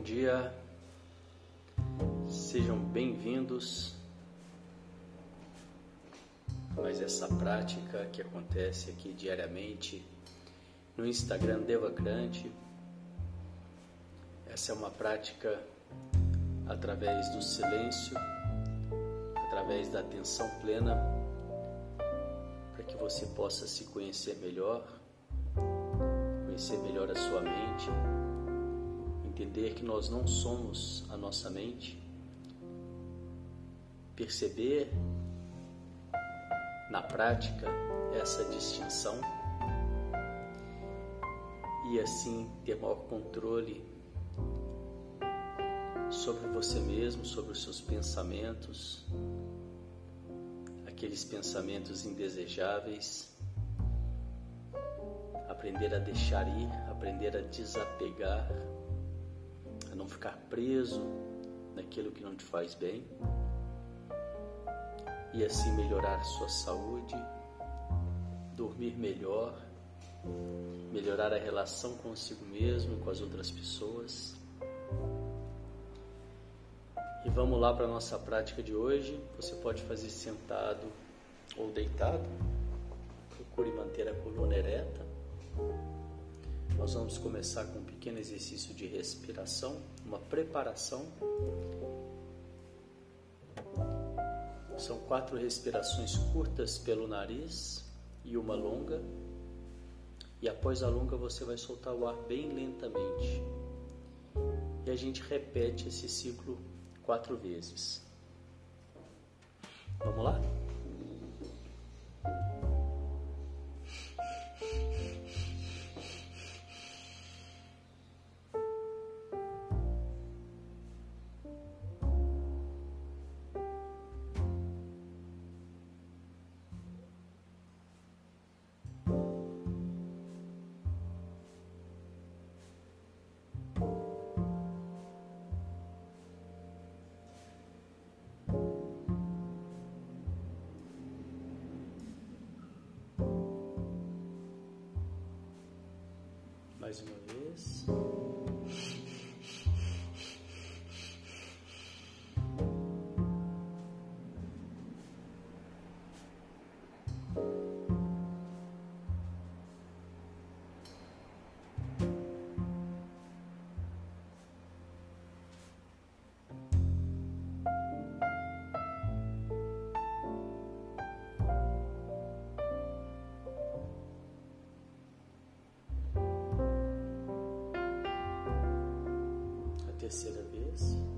dia, sejam bem-vindos a mais essa prática que acontece aqui diariamente no Instagram Devacrante. Essa é uma prática através do silêncio, através da atenção plena, para que você possa se conhecer melhor, conhecer melhor a sua mente entender que nós não somos a nossa mente, perceber na prática essa distinção e assim ter maior controle sobre você mesmo, sobre os seus pensamentos, aqueles pensamentos indesejáveis, aprender a deixar ir, aprender a desapegar não ficar preso naquilo que não te faz bem e assim melhorar a sua saúde, dormir melhor, melhorar a relação consigo mesmo e com as outras pessoas. E vamos lá para a nossa prática de hoje. Você pode fazer sentado ou deitado. Procure manter a coluna ereta. Nós vamos começar com um pequeno exercício de respiração, uma preparação. São quatro respirações curtas pelo nariz e uma longa. E após a longa você vai soltar o ar bem lentamente. E a gente repete esse ciclo quatro vezes. Vamos lá? Mais uma vez. Terceira vez.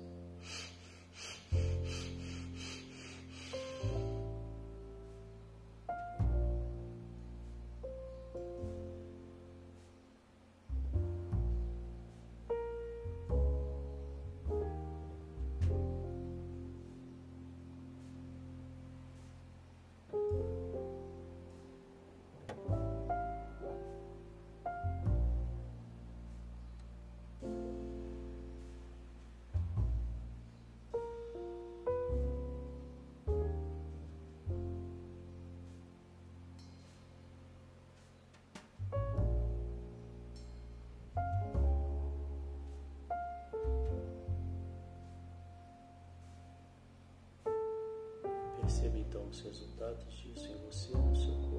Resultados disso em você, no seu corpo.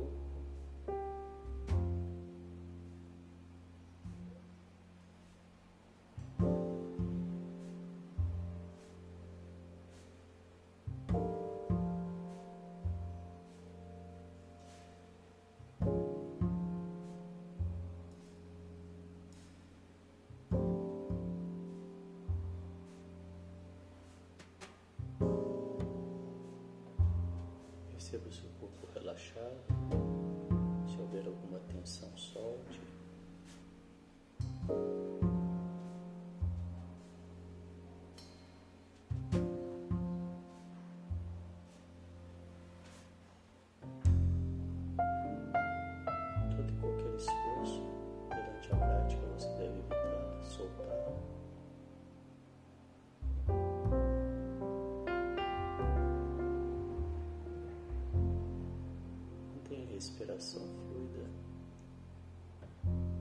Perceba o seu corpo relaxado. Se houver alguma tensão, solte. Respiração fluida,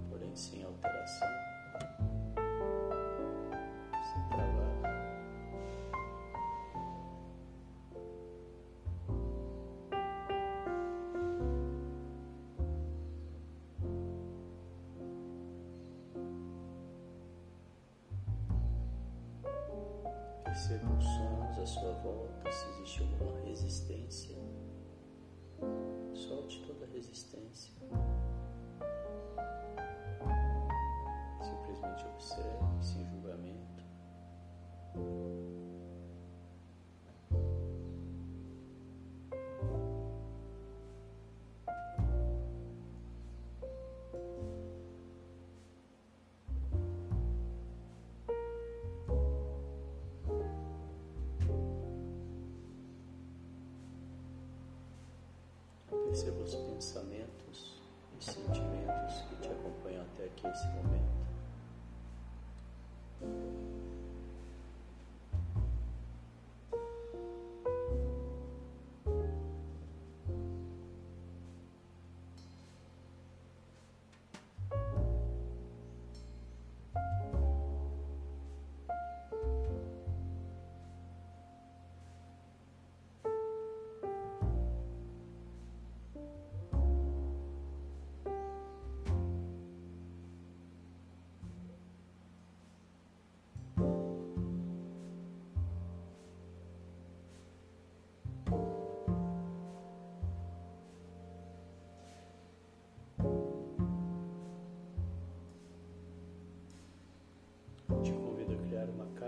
porém sem alteração, sem travar. Perceba os sons à sua volta, se existe alguma resistência. Perceba os pensamentos e sentimentos que te acompanham até aqui esse momento.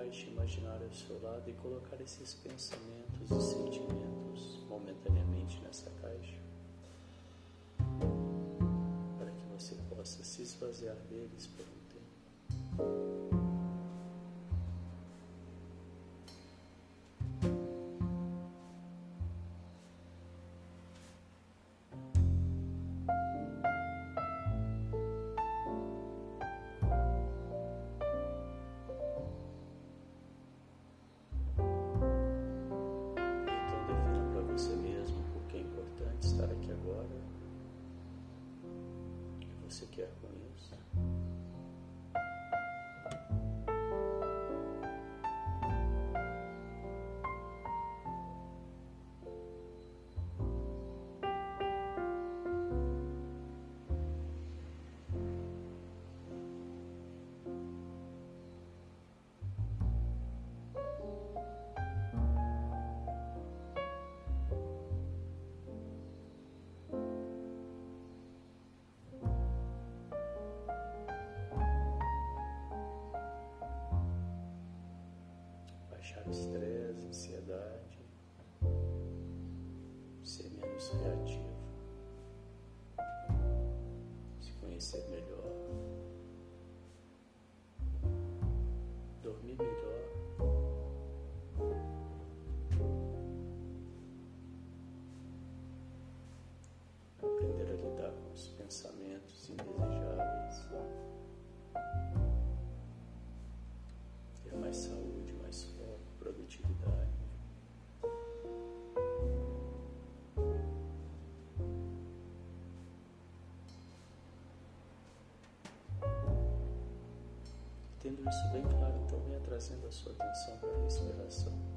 Caixa imaginária ao seu lado e colocar esses pensamentos e sentimentos momentaneamente nessa caixa, para que você possa se esvaziar deles por estresse, ansiedade, ser menos reativo, se conhecer melhor, Tendo isso bem claro, então venha trazendo a sua atenção para a respiração.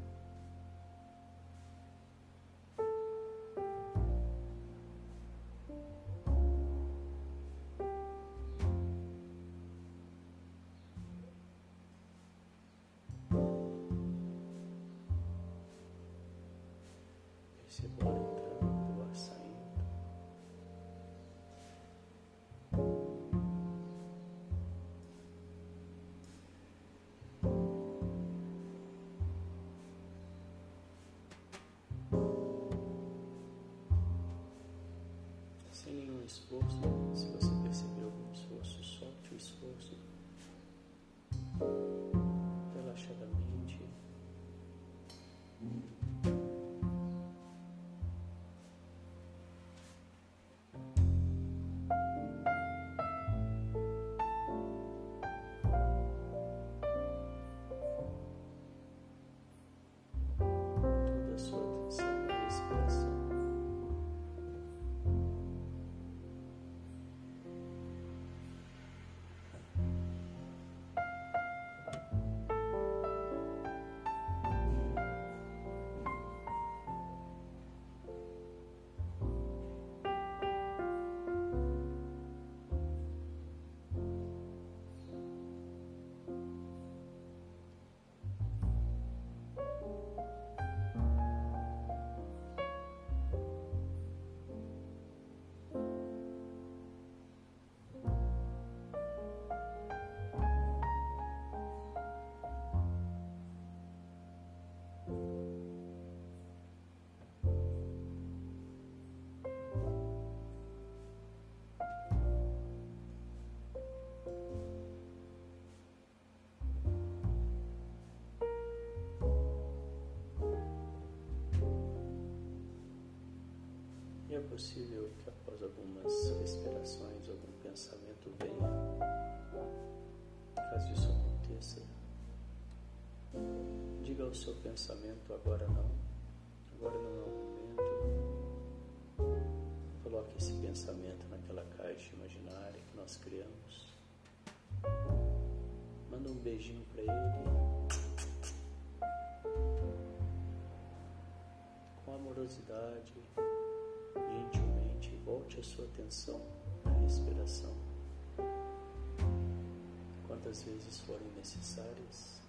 Possível que após algumas respirações, algum pensamento venha, caso isso aconteça, diga ao seu pensamento agora não, agora não é o momento. Coloque esse pensamento naquela caixa imaginária que nós criamos. Manda um beijinho para ele. Com amorosidade, gentilmente, volte a sua atenção à respiração. Quantas vezes forem necessárias.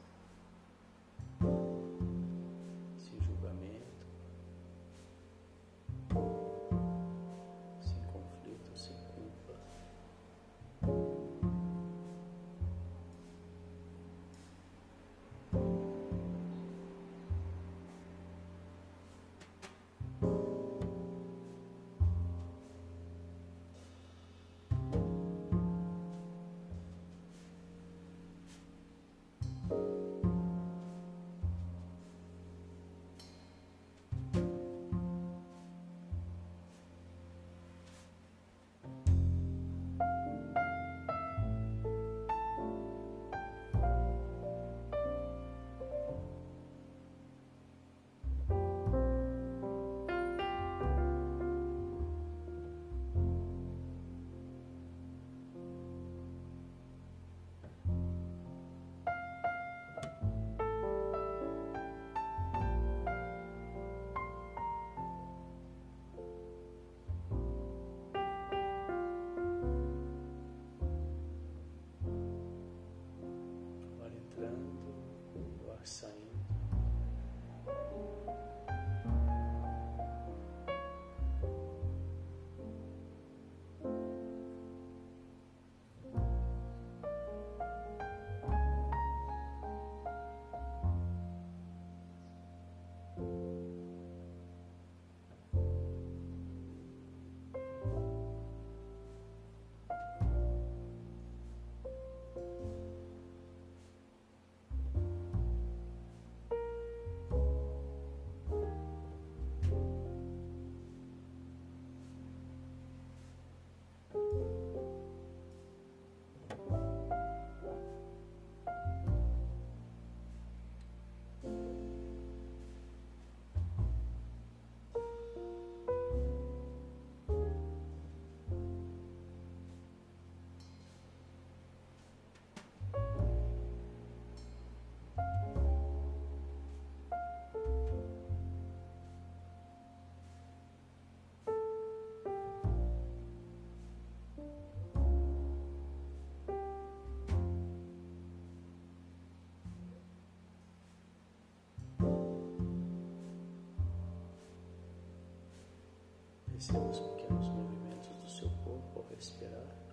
Perceba os pequenos movimentos do seu corpo ao respirar.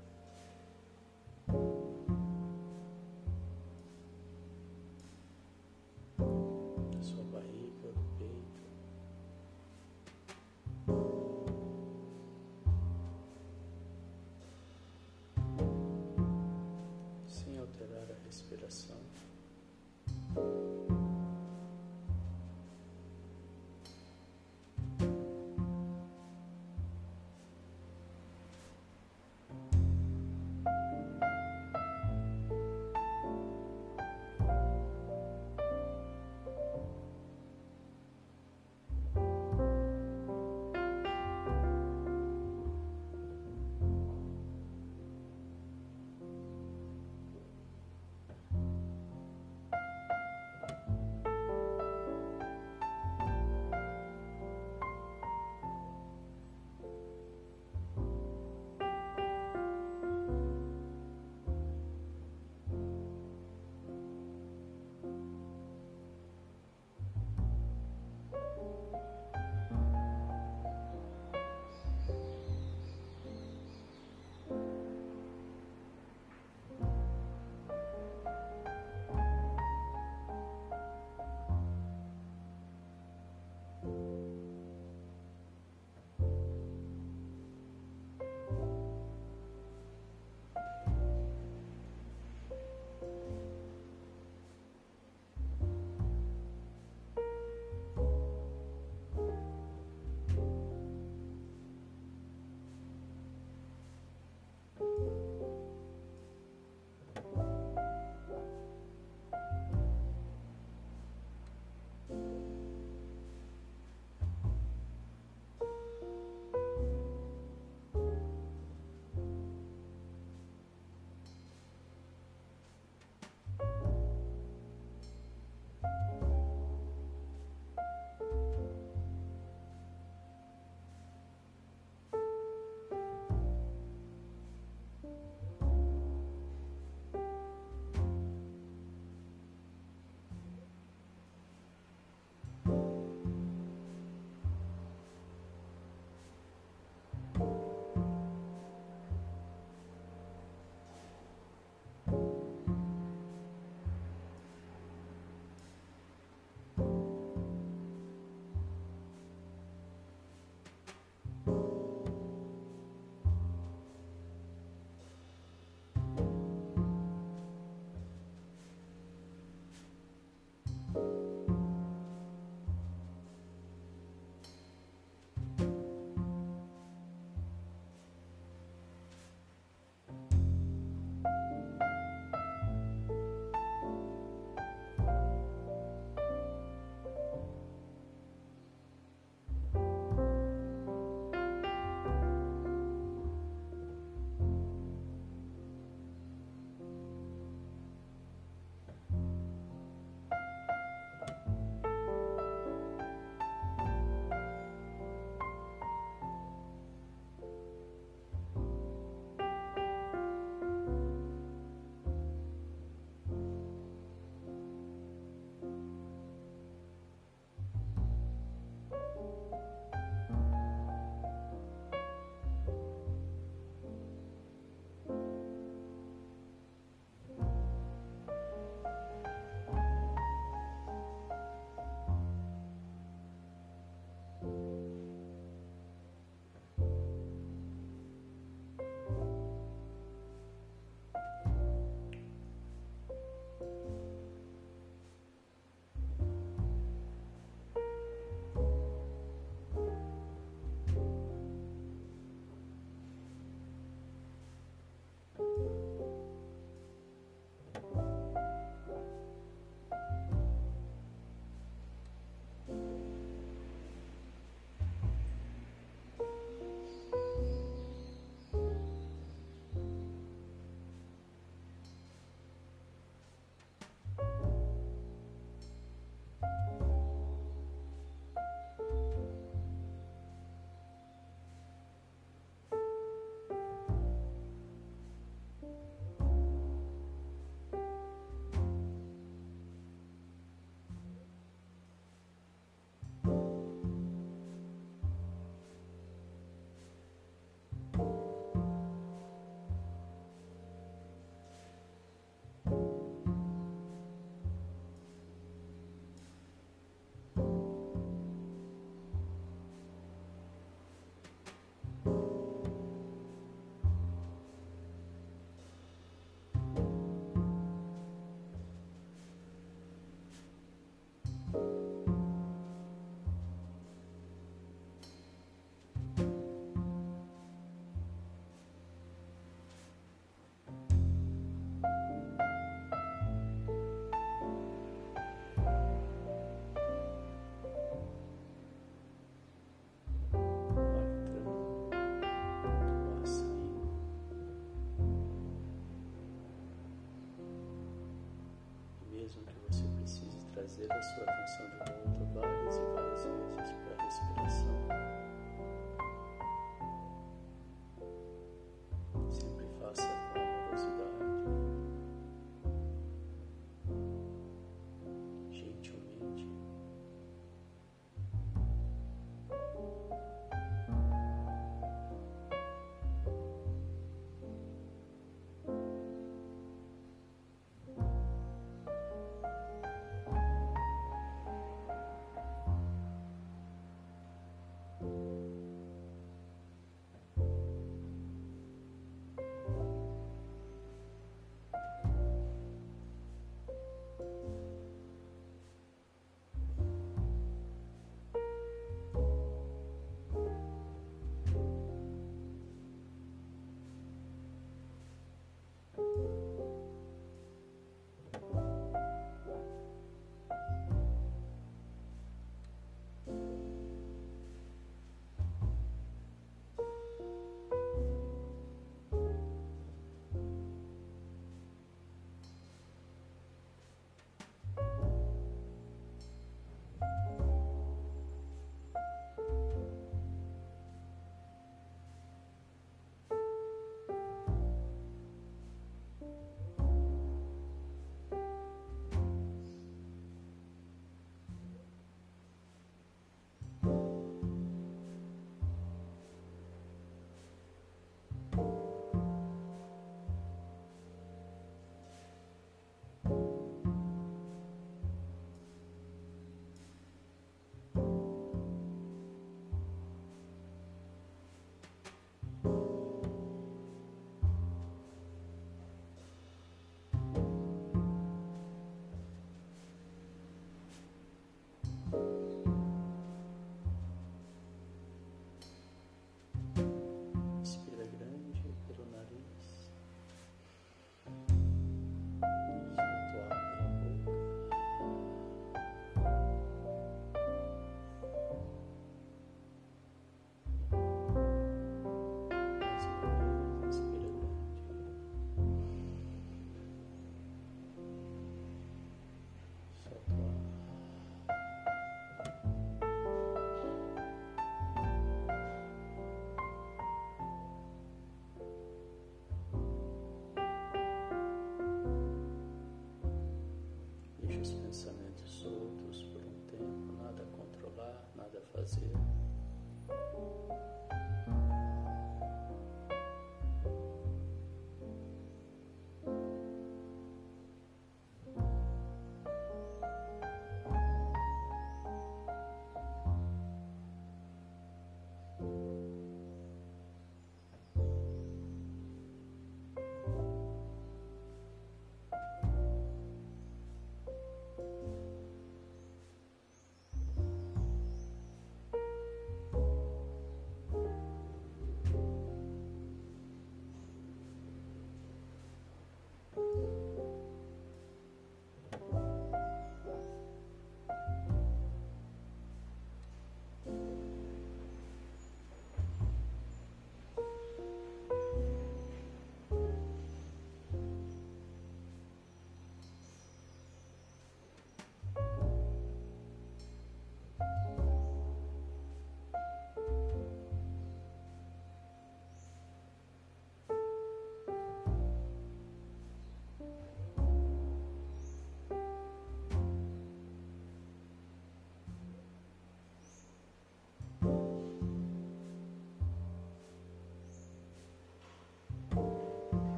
Trazer a sua atenção de volta várias e várias vezes para a respiração.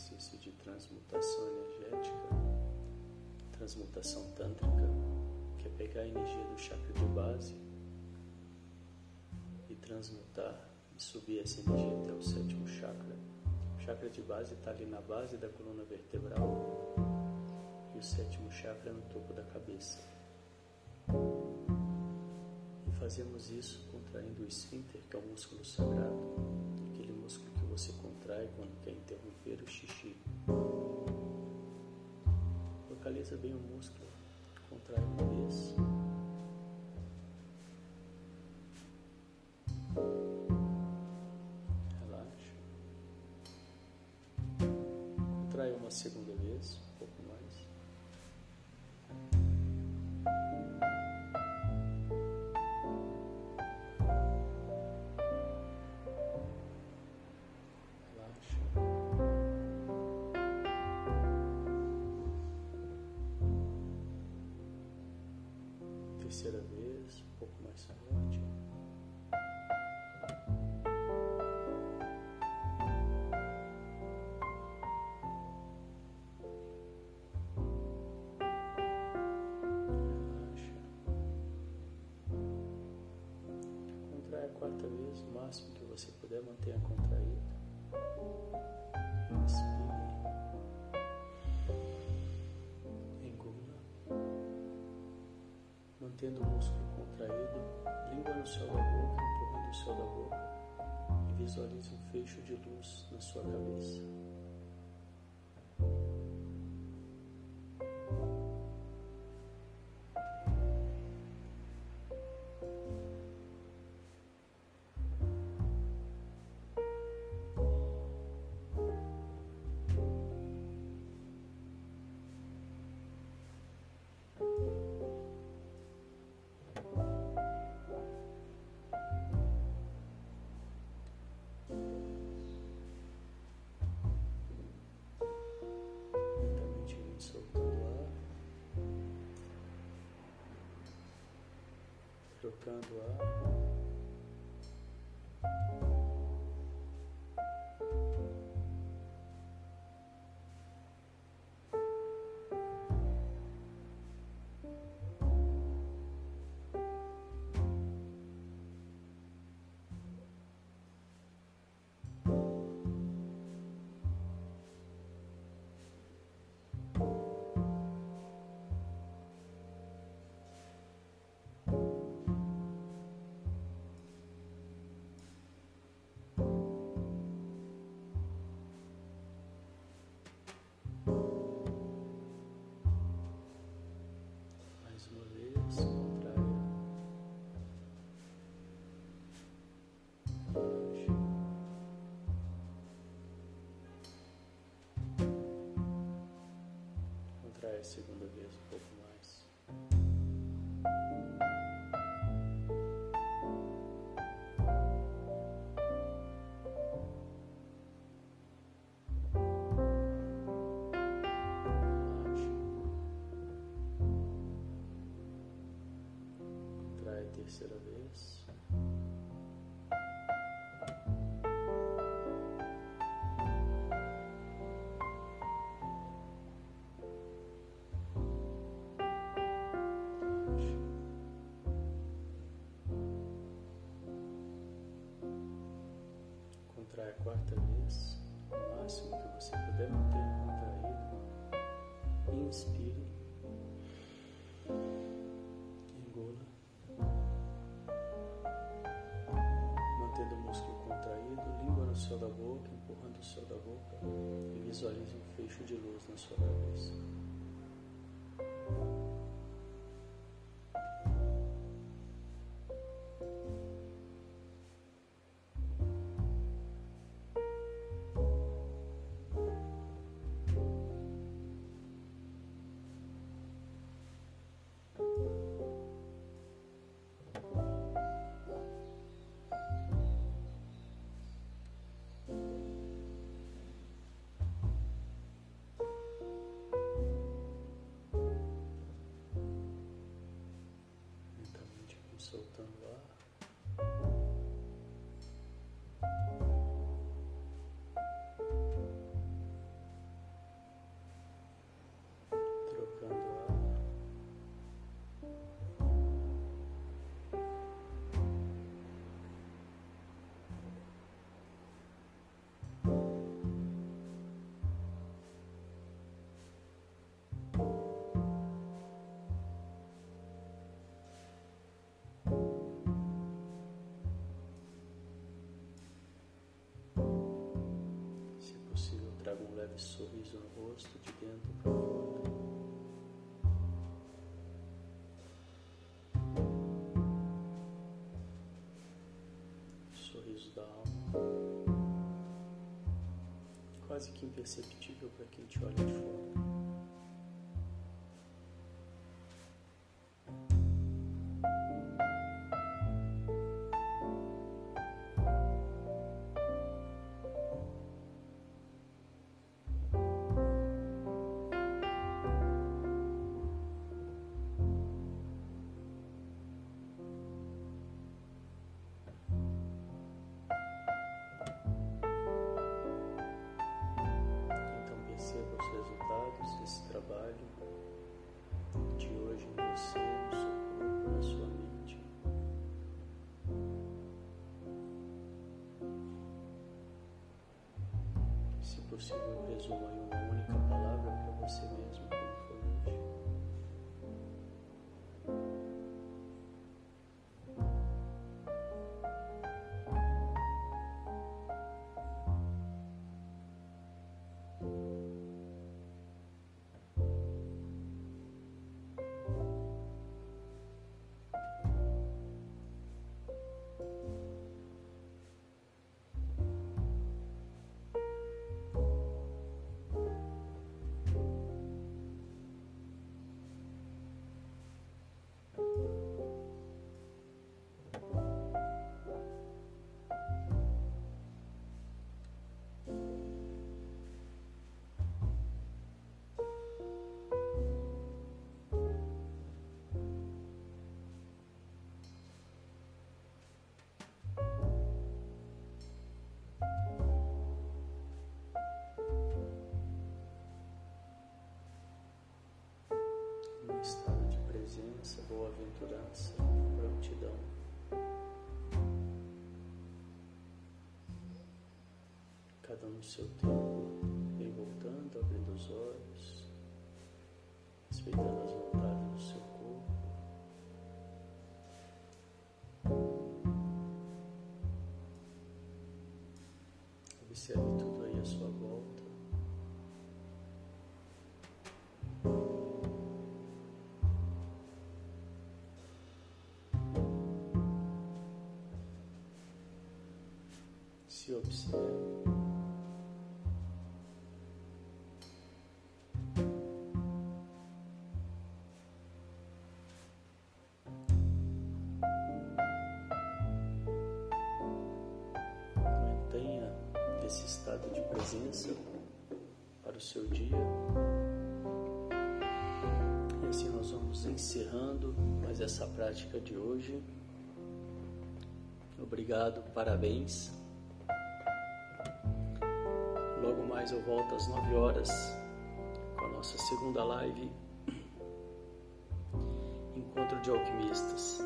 Exercício de transmutação energética, transmutação tântrica, que é pegar a energia do chakra de base e transmutar e subir essa energia até o sétimo chakra. O chakra de base está ali na base da coluna vertebral e o sétimo chakra no topo da cabeça. E fazemos isso contraindo o esfíncter, que é o músculo sagrado, você contrai quando quer interromper o xixi. Localiza bem o músculo, contrai uma vez. Terceira vez, um pouco mais forte. A quarta vez, o máximo que você puder, mantenha contraído. Inspire. Mantendo o músculo contraído, língua no céu da boca, empurrando o céu da boca e visualize um fecho de luz na sua cabeça. Trocando ar. A segunda vez um pouco mais. Relaxa. Contrai a terceira vez. Quarta vez, o máximo que você puder manter contraído. Inspire. Engula. Mantendo o músculo contraído, língua no céu da boca, empurrando o céu da boca e visualize um fecho de luz na sua cabeça. Soltando ar. sorriso no rosto de dentro para fora. Sorriso da alma, quase que imperceptível para quem te olha de fora. Possível, resuma em uma única palavra para você mesmo. Boa-aventurança, prontidão. Cada um no seu tempo, vem voltando, abrindo os olhos, respeitando observe. Mantenha esse estado de presença para o seu dia. E assim nós vamos encerrando mais essa prática de hoje. Obrigado, parabéns. Mais eu volto às 9 horas com a nossa segunda live Encontro de Alquimistas.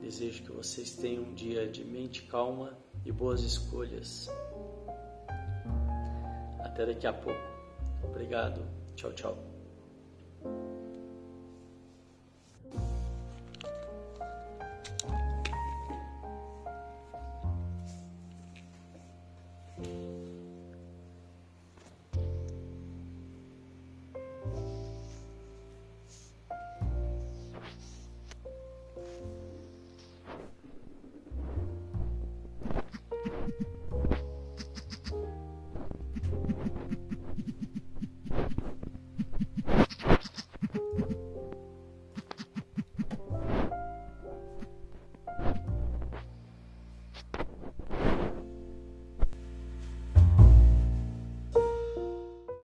Desejo que vocês tenham um dia de mente calma e boas escolhas. Até daqui a pouco. Obrigado. Tchau, tchau.